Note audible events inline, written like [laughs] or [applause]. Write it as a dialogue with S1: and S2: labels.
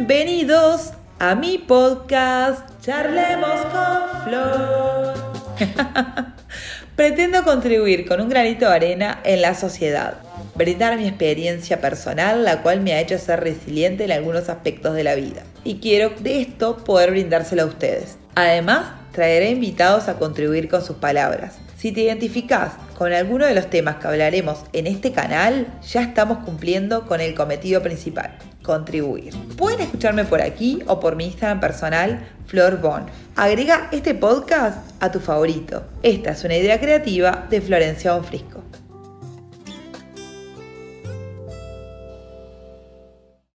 S1: Bienvenidos a mi podcast Charlemos con Flor. [laughs] Pretendo contribuir con un granito de arena en la sociedad, brindar mi experiencia personal, la cual me ha hecho ser resiliente en algunos aspectos de la vida. Y quiero de esto poder brindárselo a ustedes. Además, traeré invitados a contribuir con sus palabras. Si te identificás con alguno de los temas que hablaremos en este canal, ya estamos cumpliendo con el cometido principal, contribuir. Pueden escucharme por aquí o por mi Instagram personal, Flor Agrega este podcast a tu favorito. Esta es una idea creativa de Florencia Bonfrisco.